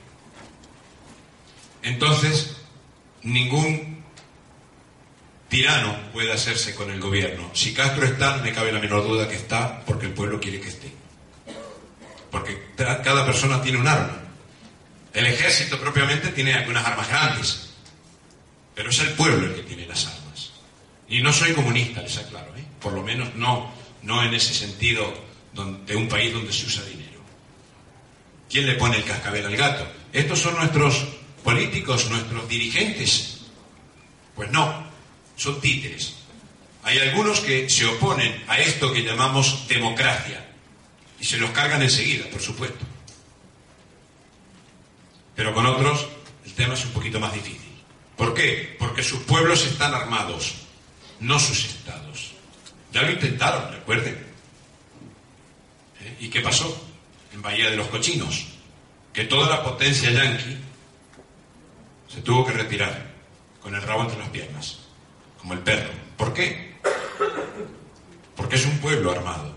Entonces, ningún tirano puede hacerse con el gobierno. Si Castro está, no me cabe la menor duda que está porque el pueblo quiere que esté. Porque cada persona tiene un arma. El ejército propiamente tiene algunas armas grandes, pero es el pueblo el que tiene las armas. Y no soy comunista, les aclaro, ¿eh? por lo menos no, no en ese sentido de un país donde se usa dinero. ¿Quién le pone el cascabel al gato? Estos son nuestros políticos, nuestros dirigentes. Pues no, son títeres. Hay algunos que se oponen a esto que llamamos democracia y se los cargan enseguida, por supuesto. Pero con otros el tema es un poquito más difícil. ¿Por qué? Porque sus pueblos están armados, no sus estados. Ya lo intentaron, recuerden. ¿Eh? ¿Y qué pasó? En Bahía de los Cochinos, que toda la potencia yanqui se tuvo que retirar con el rabo entre las piernas, como el perro. ¿Por qué? Porque es un pueblo armado.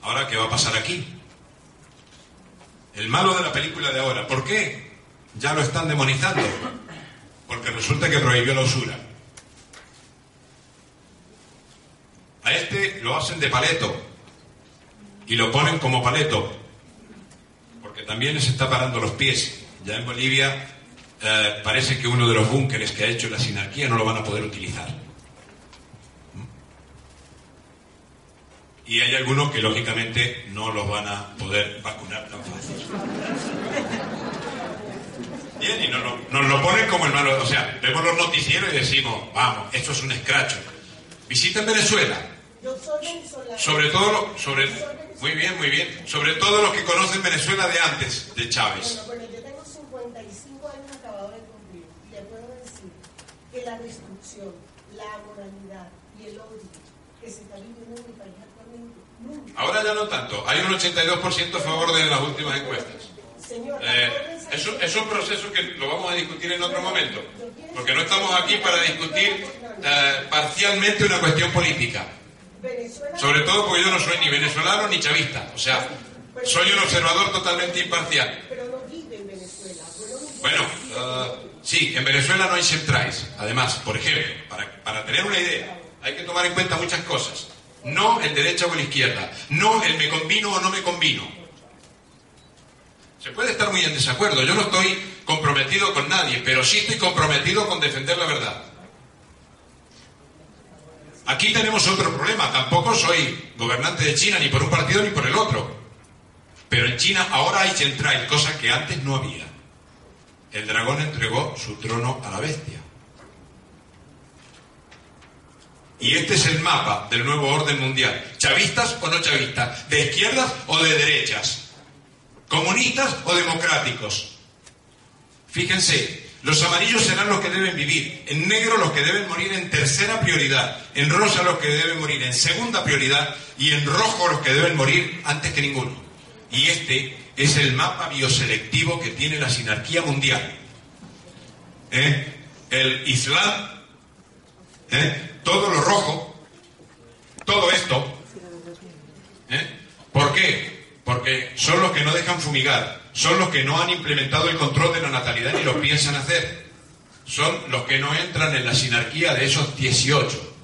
Ahora, ¿qué va a pasar aquí? El malo de la película de ahora. ¿Por qué? Ya lo están demonizando. Porque resulta que prohibió la usura. A este lo hacen de paleto. Y lo ponen como paleto. Porque también les está parando los pies. Ya en Bolivia eh, parece que uno de los búnkeres que ha hecho la sinarquía no lo van a poder utilizar. Y hay algunos que lógicamente no los van a poder vacunar tan fácil. Bien, y nos lo, nos lo ponen como el malo. O sea, vemos los noticieros y decimos, vamos, esto es un escracho. Visiten Venezuela. Yo soy venezolana. Sobre todo, lo- sobre, muy bien, muy bien. Sobre todo los que conocen Venezuela de antes, de Chávez. Bueno, bueno, yo tengo 55 que la destrucción, la moralidad y el odio que se está viviendo en mi país actualmente. Nunca. Ahora ya no tanto. Hay un 82% a favor de las últimas encuestas. Señor, Eh, acuérdense es, un, proceso que lo vamos a discutir en otro momento. Porque no estamos aquí para discutir eh, parcialmente una cuestión política. Sobre todo porque yo no soy ni venezolano ni chavista. O sea, soy un observador totalmente imparcial. Pero no vive en Venezuela. Bueno, eh, sí, en Venezuela no hay centrais. Además, por ejemplo, para, para tener una idea, hay que tomar en cuenta muchas cosas. No el derecha o la izquierda. No el me combino o no me combino. Se puede estar muy en desacuerdo. Yo no estoy comprometido con nadie, pero sí estoy comprometido con defender la verdad. Aquí tenemos otro problema. Tampoco soy gobernante de China ni por un partido ni por el otro. Pero en China ahora hay centrais, cosa que antes no había. El dragón entregó su trono a la bestia. Y este es el mapa del nuevo orden mundial. ¿Chavistas o no chavistas? ¿De izquierdas o de derechas? ¿Comunistas o democráticos? Fíjense, los amarillos serán los que deben vivir, en negro los que deben morir en tercera prioridad, en rosa los que deben morir en segunda prioridad y en rojo los que deben morir antes que ninguno. Y este es el mapa bioselectivo que tiene la sinarquía mundial. ¿Eh? El Islam, ¿eh? todo lo rojo, todo esto. ¿eh? ¿Por qué? Porque son los que no dejan fumigar, son los que no han implementado el control de la natalidad ni lo piensan hacer. Son los que no entran en la sinarquía de esos 18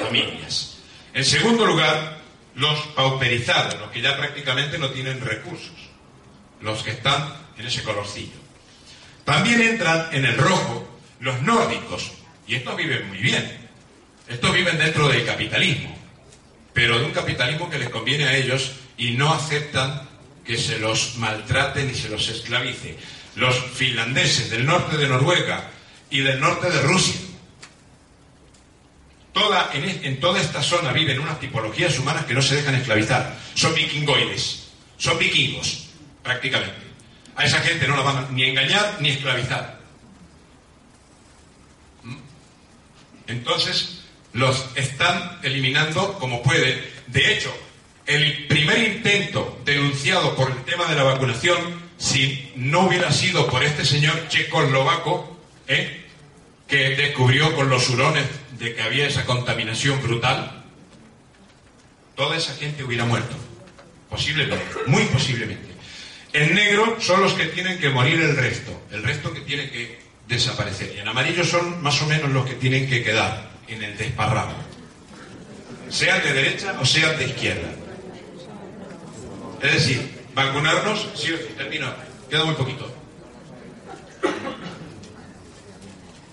familias. En segundo lugar, los pauperizados, los que ya prácticamente no tienen recursos, los que están en ese colorcillo. También entran en el rojo los nórdicos, y estos viven muy bien. Estos viven dentro del capitalismo, pero de un capitalismo que les conviene a ellos y no aceptan que se los maltrate ni se los esclavice. Los finlandeses del norte de Noruega y del norte de Rusia. Toda, en, toda esta zona viven unas tipologías humanas que no se dejan esclavizar. Son vikingoides, son vikingos, prácticamente. A esa gente no la van ni engañar ni esclavizar. ¿Mm? Entonces, los están eliminando como pueden. De hecho, el primer intento denunciado por el tema de la vacunación, si no hubiera sido por este señor checoslovaco, ¿eh? que descubrió con los hurones de que había esa contaminación brutal, toda esa gente hubiera muerto. Posiblemente, muy posiblemente. En negro son los que tienen que morir el resto, el resto que tiene que desaparecer. Y en amarillo son más o menos los que tienen que quedar en el desparramo. Sean de derecha o sean de izquierda. Es decir, vacunarnos, sí termino, queda muy poquito.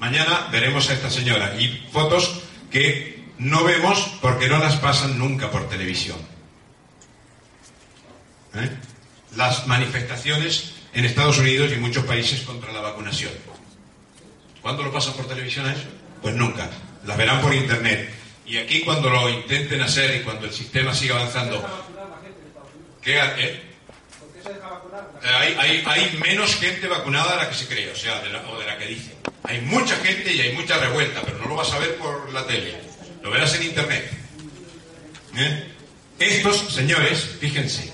Mañana veremos a esta señora y fotos que no vemos porque no las pasan nunca por televisión. ¿Eh? Las manifestaciones en Estados Unidos y en muchos países contra la vacunación. ¿Cuándo lo pasan por televisión a eso? Pues nunca. Las verán por internet. Y aquí cuando lo intenten hacer y cuando el sistema siga avanzando, ¿qué eh? Hay, hay, hay menos gente vacunada de la que se cree, o sea, de la, o de la que dicen. Hay mucha gente y hay mucha revuelta, pero no lo vas a ver por la tele. Lo verás en internet. ¿Eh? Estos señores, fíjense,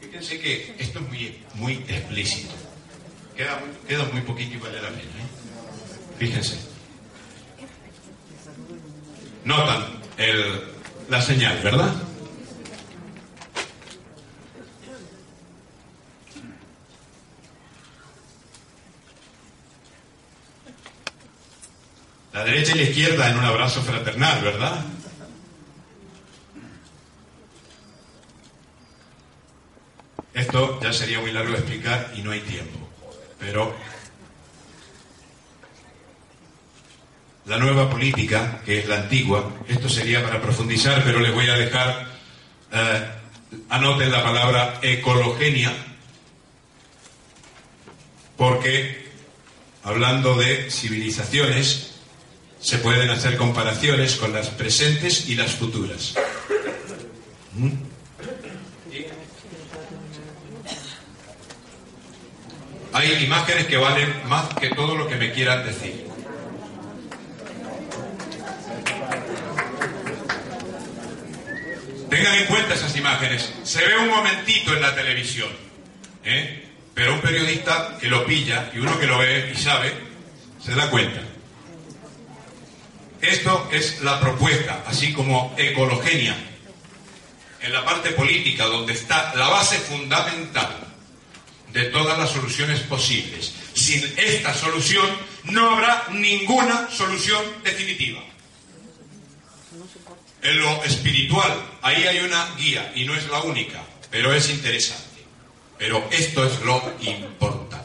fíjense que esto es muy, muy explícito. Queda, queda muy poquito y vale la pena. ¿eh? Fíjense. Notan el, la señal, ¿verdad? La derecha y la izquierda en un abrazo fraternal, ¿verdad? Esto ya sería muy largo de explicar y no hay tiempo. Pero la nueva política, que es la antigua, esto sería para profundizar, pero les voy a dejar, eh, anoten la palabra ecologenia, porque hablando de civilizaciones, se pueden hacer comparaciones con las presentes y las futuras. ¿Mm? Hay imágenes que valen más que todo lo que me quieran decir. Tengan en cuenta esas imágenes. Se ve un momentito en la televisión, ¿eh? pero un periodista que lo pilla y uno que lo ve y sabe, se da cuenta. Esto es la propuesta, así como ecologenia, en la parte política, donde está la base fundamental de todas las soluciones posibles. Sin esta solución no habrá ninguna solución definitiva. En lo espiritual, ahí hay una guía y no es la única, pero es interesante. Pero esto es lo importante.